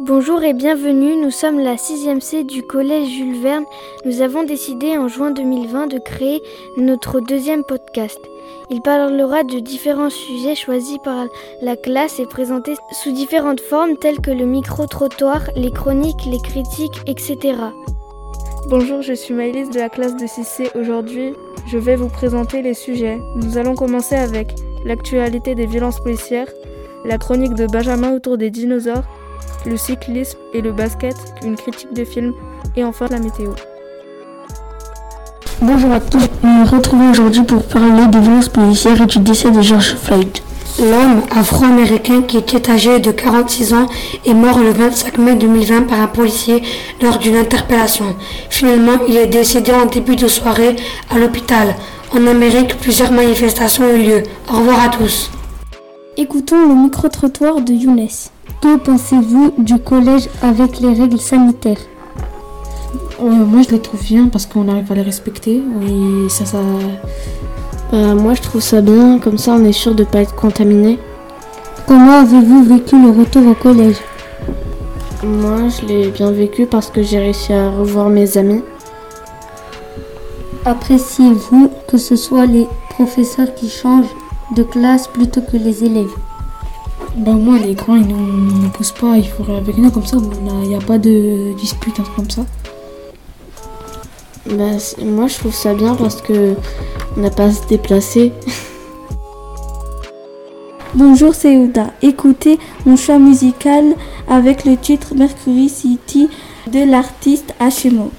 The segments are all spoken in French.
Bonjour et bienvenue, nous sommes la 6e C du collège Jules Verne. Nous avons décidé en juin 2020 de créer notre deuxième podcast. Il parlera de différents sujets choisis par la classe et présentés sous différentes formes telles que le micro-trottoir, les chroniques, les critiques, etc. Bonjour, je suis Maëlys de la classe de 6C. Aujourd'hui, je vais vous présenter les sujets. Nous allons commencer avec l'actualité des violences policières, la chronique de Benjamin autour des dinosaures, le cyclisme et le basket, une critique de film et enfin la météo. Bonjour à tous, nous nous retrouvons aujourd'hui pour parler des violences policières et du décès de George Floyd. L'homme afro-américain qui était âgé de 46 ans est mort le 25 mai 2020 par un policier lors d'une interpellation. Finalement, il est décédé en début de soirée à l'hôpital. En Amérique, plusieurs manifestations ont eu lieu. Au revoir à tous. Écoutons le micro-trottoir de Younes. Que pensez-vous du collège avec les règles sanitaires? Euh, Moi, je les trouve bien parce qu'on arrive à les respecter. Et ça, ça. Euh, moi, je trouve ça bien. Comme ça, on est sûr de ne pas être contaminé. Comment avez-vous vécu le retour au collège? Moi, je l'ai bien vécu parce que j'ai réussi à revoir mes amis. Appréciez-vous que ce soit les professeurs qui changent de classe plutôt que les élèves? Bah moi les grands ils nous, nous poussent pas, il faudrait avec nous comme ça, il n'y a, pas de dispute, un truc comme ça. Bah, moi je trouve ça bien parce que on n'a pas à se déplacer. Bonjour c'est Ouda, écoutez mon choix musical avec le titre Mercury City de l'artiste HMO.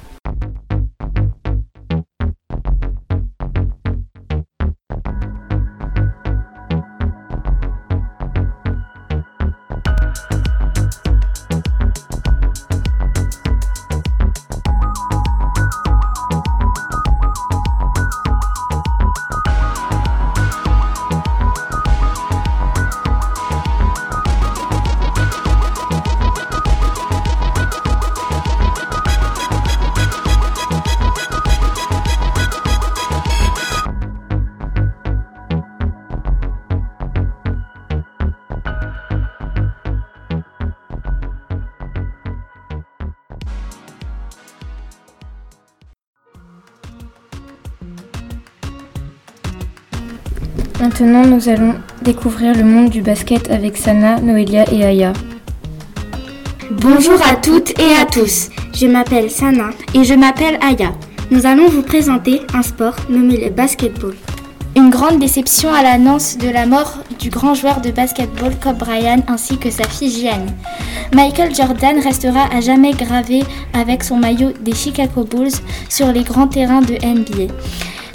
Maintenant, nous allons découvrir le monde du basket avec Sana, Noelia et Aya. Bonjour à toutes et à tous. Je m'appelle Sana et je m'appelle Aya. Nous allons vous présenter un sport nommé le basketball. Une grande déception à l'annonce de la mort du grand joueur de basketball Kobe Bryant ainsi que sa fille Gianni. Michael Jordan restera à jamais gravé avec son maillot des Chicago Bulls sur les grands terrains de NBA.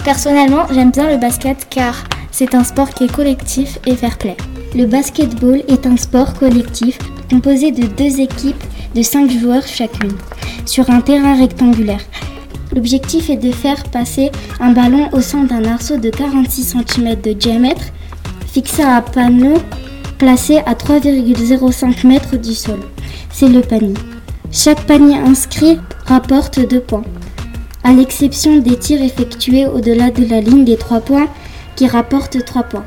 Personnellement, j'aime bien le basket car c'est un sport qui est collectif et fair play. Le basketball est un sport collectif composé de deux équipes de cinq joueurs chacune, sur un terrain rectangulaire. L'objectif est de faire passer un ballon au centre d'un arceau de 46 cm de diamètre, fixé à un panneau placé à 3,05 mètres du sol. C'est le panier. Chaque panier inscrit rapporte deux points, à l'exception des tirs effectués au-delà de la ligne des trois points qui rapportent 3 points.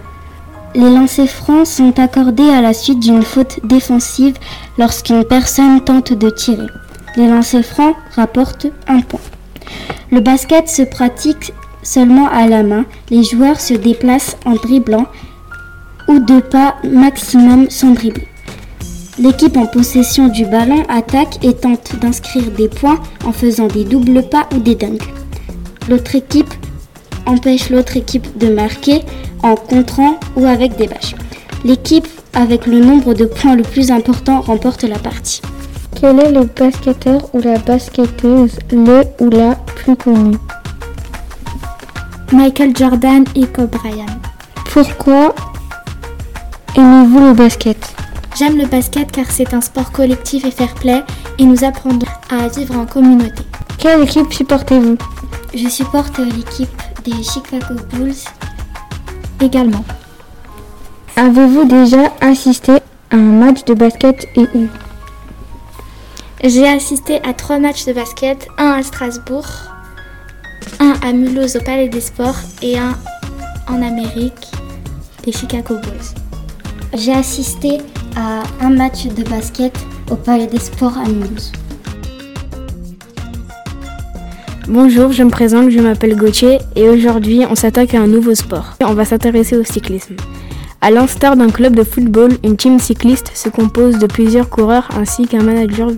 Les lancers francs sont accordés à la suite d'une faute défensive lorsqu'une personne tente de tirer. Les lancers francs rapportent 1 point. Le basket se pratique seulement à la main. Les joueurs se déplacent en dribblant ou deux pas maximum sans dribbler. L'équipe en possession du ballon attaque et tente d'inscrire des points en faisant des doubles pas ou des dunks. L'autre équipe empêche l'autre équipe de marquer en contrant ou avec des bâches. L'équipe avec le nombre de points le plus important remporte la partie. Quel est le basketteur ou la basketteuse le ou la plus connu? Michael Jordan et Kobe Bryant. Pourquoi aimez-vous le basket? J'aime le basket car c'est un sport collectif et fair play et nous apprenons à vivre en communauté. Quelle équipe supportez-vous? Je supporte l'équipe des Chicago Bulls également. Avez-vous déjà assisté à un match de basket et où? J'ai assisté à trois matchs de basket, un à Strasbourg, un à Mulhouse au Palais des Sports et un en Amérique, les Chicago Bulls. J'ai assisté à un match de basket au Palais des Sports à Mulhouse. Bonjour, je me présente, je m'appelle Gauthier et aujourd'hui on s'attaque à un nouveau sport. On va s'intéresser au cyclisme. À l'instar d'un club de football, une team cycliste se compose de plusieurs coureurs ainsi qu'un manager,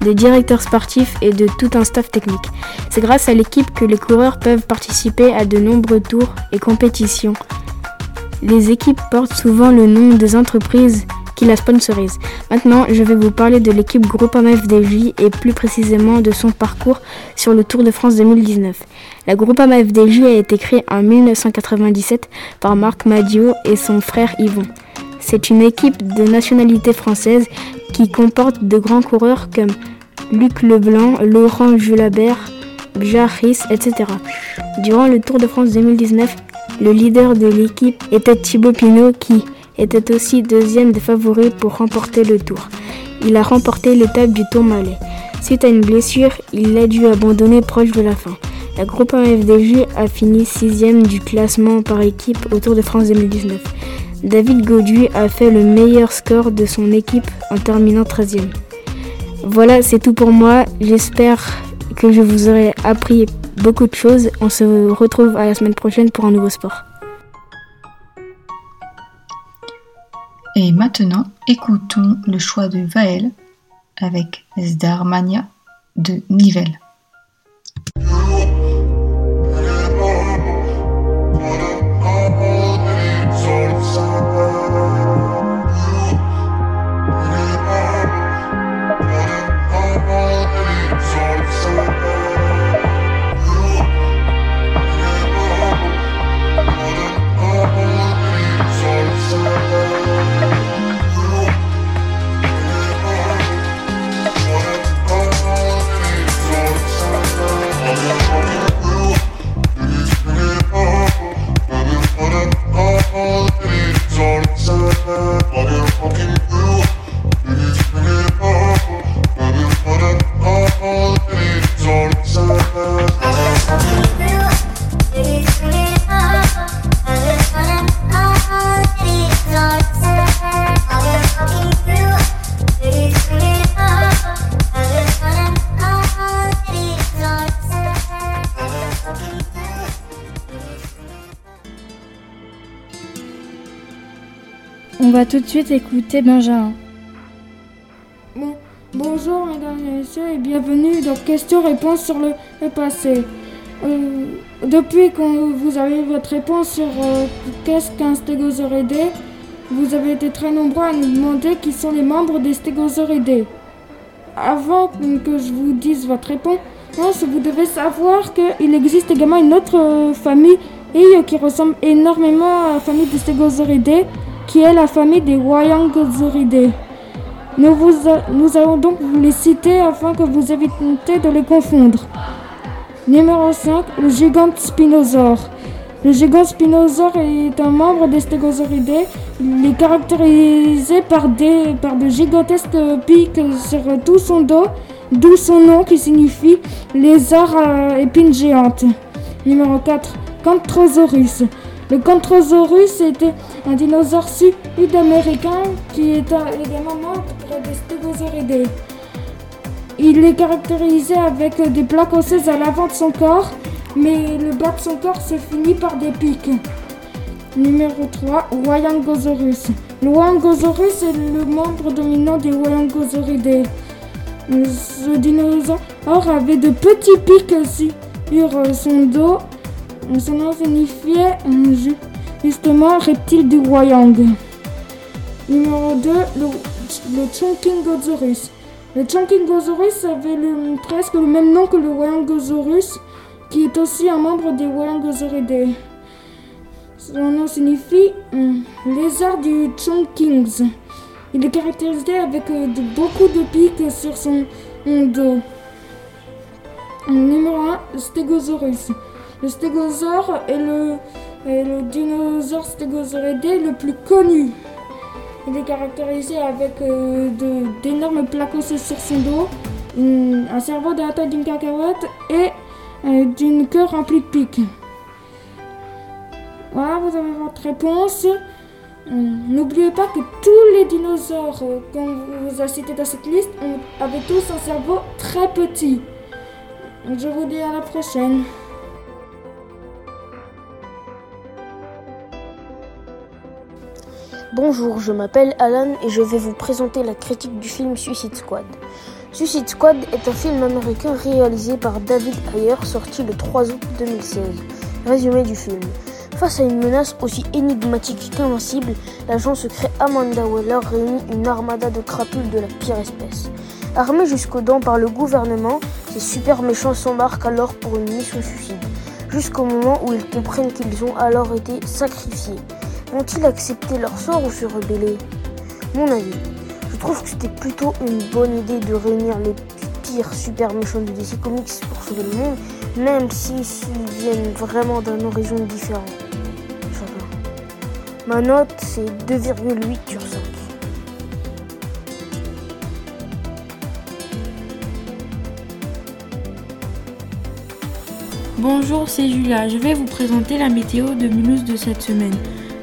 des directeurs sportifs et de tout un staff technique. C'est grâce à l'équipe que les coureurs peuvent participer à de nombreux tours et compétitions. Les équipes portent souvent le nom des entreprises qui la sponsorise. Maintenant, je vais vous parler de l'équipe Groupama FDJ et plus précisément de son parcours sur le Tour de France 2019. La Groupama FDJ a été créée en 1997 par Marc Madio et son frère Yvon. C'est une équipe de nationalité française qui comporte de grands coureurs comme Luc Leblanc, Laurent Julabert, Bjarris, etc. Durant le Tour de France 2019, le leader de l'équipe était Thibaut Pinot qui, était aussi deuxième des favoris pour remporter le tour. Il a remporté l'étape du Tour Malais. Suite à une blessure, il a dû abandonner proche de la fin. La groupe FDJ a fini sixième du classement par équipe au Tour de France 2019. David Gaudu a fait le meilleur score de son équipe en terminant 13e. Voilà, c'est tout pour moi. J'espère que je vous aurai appris beaucoup de choses. On se retrouve à la semaine prochaine pour un nouveau sport. Et maintenant, écoutons le choix de Vaël avec Zdarmania de Nivelle. On va tout de suite écouter Benjamin. bonjour mesdames et messieurs et bienvenue dans Questions-réponses sur le, passé. Euh, depuis que vous avez votre réponse sur euh, qu'est-ce qu'un stégosauridé, vous avez été très nombreux à nous demander qui sont les membres des stégosauridés. Avant que je vous dise votre réponse, vous devez savoir qu'il existe également une autre euh, famille qui ressemble énormément à la famille des stégosauridae qui est la famille des Wyangosauridae. Nous, vous allons donc vous les citer afin que vous évitez de les confondre. Numéro 5, le gigante spinosaure. Le gigante spinosaure est un membre des Stegosauridae. Il est caractérisé par, des, de gigantesques pics sur tout son dos, d'où son nom qui signifie lézard à épines géantes. Numéro 4, Cantrosaurus. Le Cantrosaurus était un dinosaure sud-américain qui est également membre des Stegosauridae. Il est caractérisé avec des plaques osseuses à l'avant de son corps, mais le bas de son corps se finit par des pics. Numéro 3, Wyangosaurus. Le Wyangosaurus est le membre dominant des Wyangosauridae. Ce dinosaure avait de petits pics sur son dos son nom signifiait justement reptile du Wayang. Numéro 2, le, le Chonkingosaurus. Le Chonkingosaurus avait presque le même nom que le Wyangosaurus, qui est aussi un membre des Wyangosauridae. Son nom signifie hum, lézard du Chonkings. Il est caractérisé avec euh, beaucoup de pics sur son dos. Numéro 1, Stegosaurus. Le stégosaure est le, dinosaure stégosauridé le plus connu. Il est caractérisé avec euh, d'énormes plaques sur son dos, un cerveau de la taille d'une cacahuète et euh, d'une queue remplie de pics. Voilà, vous avez votre réponse. N'oubliez pas que tous les dinosaures qu'on vous a cités dans cette liste avaient tous un cerveau très petit. Je vous dis à la prochaine. Bonjour, je m'appelle Alan et je vais vous présenter la critique du film Suicide Squad. Suicide Squad est un film américain réalisé par David Ayer sorti le 3 août 2016. Résumé du film. Face à une menace aussi énigmatique qu'invincible, l'agent secret Amanda Weller réunit une armada de crapules de la pire espèce. Armés jusqu'aux dents par le gouvernement, ces super méchants s'embarquent alors pour une mission suicide, jusqu'au moment où ils comprennent qu'ils ont alors été sacrifiés. Vont-ils accepter leur sort ou se rebeller Mon avis, je trouve que c'était plutôt une bonne idée de réunir les pires super méchants de DC Comics pour sauver le monde, même s'ils viennent vraiment d'un horizon différent. Ma note, c'est 2,8 sur 5. Bonjour, c'est Julia. Je vais vous présenter la météo de Mulhouse de cette semaine.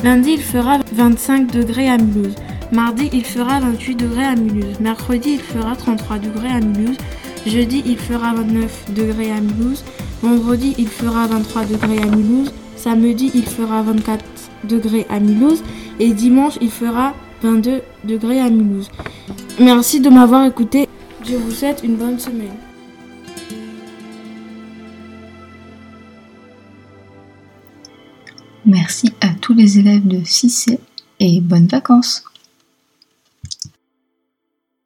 Lundi, il fera 25 degrés à Mulhouse. Mardi, il fera 28 degrés à Mulhouse. Mercredi, il fera 33 degrés à Mulhouse. Jeudi, il fera 29 degrés à Mulhouse. Vendredi, il fera 23 degrés à Mulhouse. Samedi, il fera 24 degrés à Mulhouse. Et dimanche, il fera 22 degrés à Mulhouse. Merci de m'avoir écouté. Je vous souhaite une bonne semaine. Merci à tous les élèves de 6C et bonnes vacances